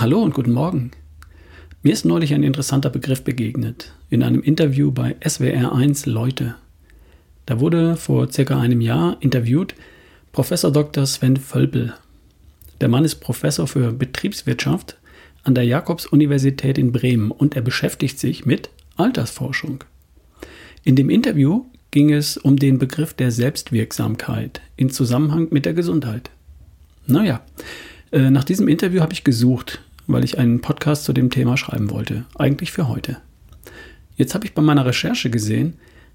Hallo und guten Morgen. Mir ist neulich ein interessanter Begriff begegnet in einem Interview bei SWR1 Leute. Da wurde vor circa einem Jahr interviewt Professor Dr. Sven Völpel. Der Mann ist Professor für Betriebswirtschaft an der Jakobs-Universität in Bremen und er beschäftigt sich mit Altersforschung. In dem Interview ging es um den Begriff der Selbstwirksamkeit in Zusammenhang mit der Gesundheit. Naja, äh, nach diesem Interview habe ich gesucht, weil ich einen Podcast zu dem Thema schreiben wollte, eigentlich für heute. Jetzt habe ich bei meiner Recherche gesehen,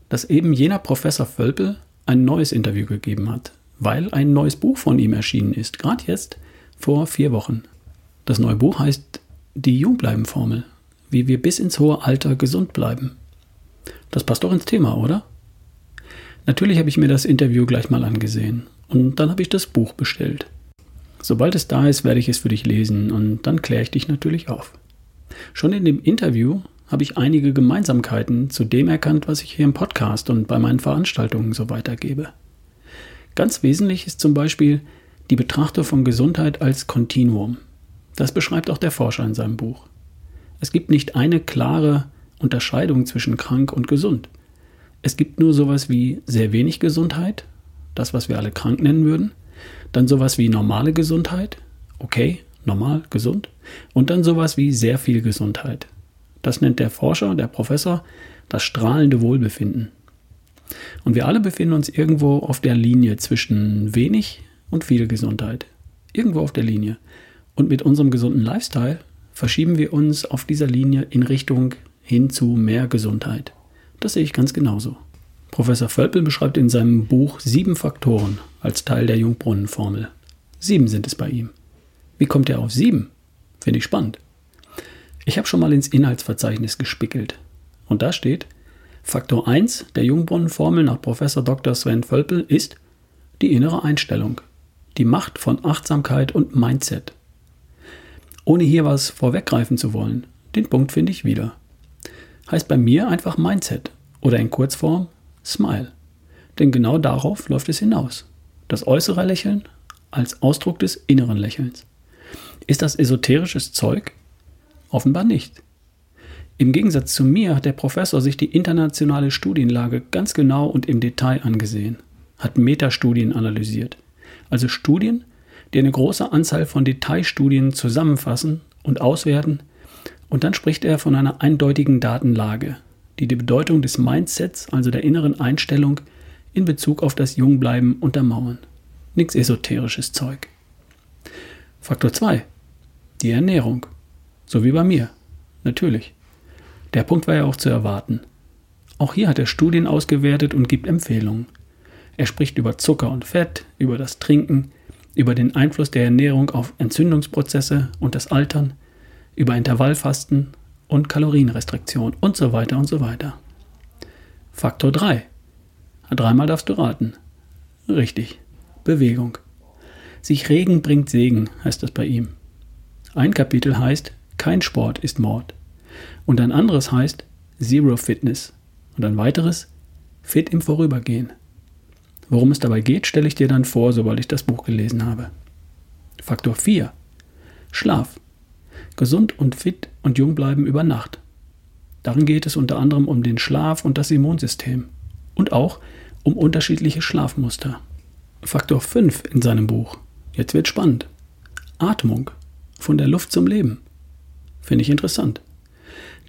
dass eben jener Professor Völpel ein neues Interview gegeben hat, weil ein neues Buch von ihm erschienen ist, gerade jetzt vor vier Wochen. Das neue Buch heißt Die Jungbleiben-Formel, wie wir bis ins hohe Alter gesund bleiben. Das passt doch ins Thema, oder? Natürlich habe ich mir das Interview gleich mal angesehen und dann habe ich das Buch bestellt. Sobald es da ist, werde ich es für dich lesen und dann kläre ich dich natürlich auf. Schon in dem Interview habe ich einige Gemeinsamkeiten zu dem erkannt, was ich hier im Podcast und bei meinen Veranstaltungen so weitergebe. Ganz wesentlich ist zum Beispiel die Betrachtung von Gesundheit als Kontinuum. Das beschreibt auch der Forscher in seinem Buch. Es gibt nicht eine klare Unterscheidung zwischen krank und gesund. Es gibt nur sowas wie sehr wenig Gesundheit, das, was wir alle krank nennen würden, dann sowas wie normale Gesundheit, okay, normal, gesund, und dann sowas wie sehr viel Gesundheit. Das nennt der Forscher, der Professor, das strahlende Wohlbefinden. Und wir alle befinden uns irgendwo auf der Linie zwischen wenig und viel Gesundheit. Irgendwo auf der Linie. Und mit unserem gesunden Lifestyle verschieben wir uns auf dieser Linie in Richtung hin zu mehr Gesundheit. Das sehe ich ganz genauso. Professor Völpel beschreibt in seinem Buch sieben Faktoren als Teil der Jungbrunnenformel. Sieben sind es bei ihm. Wie kommt er auf sieben? Finde ich spannend. Ich habe schon mal ins Inhaltsverzeichnis gespickelt. Und da steht, Faktor 1 der Jungbrunnenformel nach Professor Dr. Sven Völpel ist die innere Einstellung, die Macht von Achtsamkeit und Mindset. Ohne hier was vorweggreifen zu wollen, den Punkt finde ich wieder. Heißt bei mir einfach Mindset oder in Kurzform Smile. Denn genau darauf läuft es hinaus. Das äußere Lächeln als Ausdruck des inneren Lächelns. Ist das esoterisches Zeug? Offenbar nicht. Im Gegensatz zu mir hat der Professor sich die internationale Studienlage ganz genau und im Detail angesehen, hat Metastudien analysiert, also Studien, die eine große Anzahl von Detailstudien zusammenfassen und auswerten, und dann spricht er von einer eindeutigen Datenlage, die die Bedeutung des Mindsets, also der inneren Einstellung, in Bezug auf das Jungbleiben untermauern. Nichts esoterisches Zeug. Faktor 2. Die Ernährung. So wie bei mir. Natürlich. Der Punkt war ja auch zu erwarten. Auch hier hat er Studien ausgewertet und gibt Empfehlungen. Er spricht über Zucker und Fett, über das Trinken, über den Einfluss der Ernährung auf Entzündungsprozesse und das Altern, über Intervallfasten und Kalorienrestriktion und so weiter und so weiter. Faktor 3. Dreimal darfst du raten. Richtig. Bewegung. Sich regen bringt Segen, heißt das bei ihm. Ein Kapitel heißt Kein Sport ist Mord. Und ein anderes heißt Zero Fitness. Und ein weiteres Fit im Vorübergehen. Worum es dabei geht, stelle ich dir dann vor, sobald ich das Buch gelesen habe. Faktor 4. Schlaf. Gesund und fit und jung bleiben über Nacht. Darin geht es unter anderem um den Schlaf und das Immunsystem und auch um unterschiedliche Schlafmuster. Faktor 5 in seinem Buch. Jetzt wird spannend. Atmung. Von der Luft zum Leben. Finde ich interessant.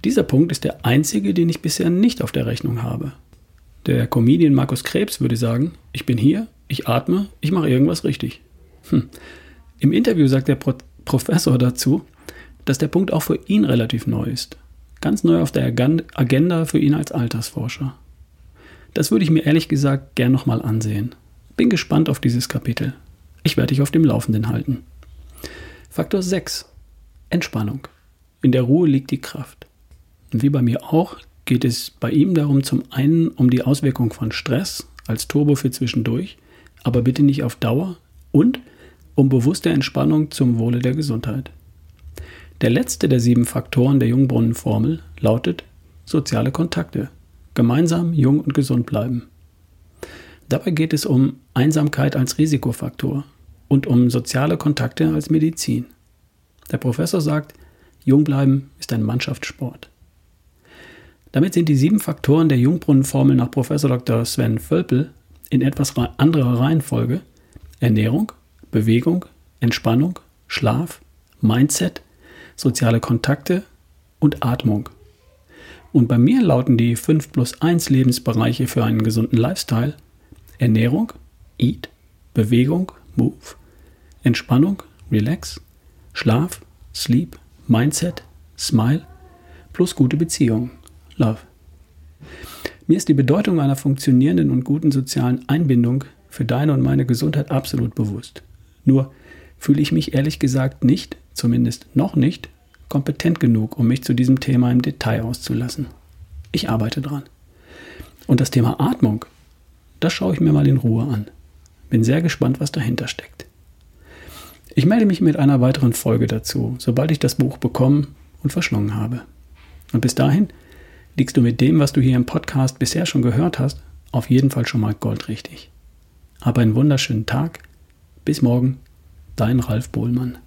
Dieser Punkt ist der einzige, den ich bisher nicht auf der Rechnung habe. Der Comedian Markus Krebs würde sagen, ich bin hier, ich atme, ich mache irgendwas richtig. Hm. Im Interview sagt der Pro Professor dazu, dass der Punkt auch für ihn relativ neu ist. Ganz neu auf der Agenda für ihn als Altersforscher. Das würde ich mir ehrlich gesagt gern nochmal ansehen. Bin gespannt auf dieses Kapitel. Ich werde dich auf dem Laufenden halten. Faktor 6. Entspannung. In der Ruhe liegt die Kraft. Und wie bei mir auch, geht es bei ihm darum, zum einen um die Auswirkung von Stress als Turbo für zwischendurch, aber bitte nicht auf Dauer und um bewusste Entspannung zum Wohle der Gesundheit. Der letzte der sieben Faktoren der Jungbrunnenformel lautet soziale Kontakte. Gemeinsam jung und gesund bleiben. Dabei geht es um Einsamkeit als Risikofaktor und um soziale Kontakte als Medizin. Der Professor sagt, jung bleiben ist ein Mannschaftssport. Damit sind die sieben Faktoren der Jungbrunnenformel nach Professor Dr. Sven Völpel in etwas anderer Reihenfolge Ernährung, Bewegung, Entspannung, Schlaf, Mindset, soziale Kontakte und Atmung. Und bei mir lauten die 5 plus 1 Lebensbereiche für einen gesunden Lifestyle Ernährung, Eat, Bewegung, Move, Entspannung, Relax, Schlaf, Sleep, Mindset, Smile plus gute Beziehungen, Love. Mir ist die Bedeutung einer funktionierenden und guten sozialen Einbindung für deine und meine Gesundheit absolut bewusst. Nur fühle ich mich ehrlich gesagt nicht, zumindest noch nicht, kompetent genug, um mich zu diesem Thema im Detail auszulassen. Ich arbeite dran. Und das Thema Atmung, das schaue ich mir mal in Ruhe an. Bin sehr gespannt, was dahinter steckt. Ich melde mich mit einer weiteren Folge dazu, sobald ich das Buch bekommen und verschlungen habe. Und bis dahin liegst du mit dem, was du hier im Podcast bisher schon gehört hast, auf jeden Fall schon mal goldrichtig. Hab einen wunderschönen Tag. Bis morgen, dein Ralf Bohlmann.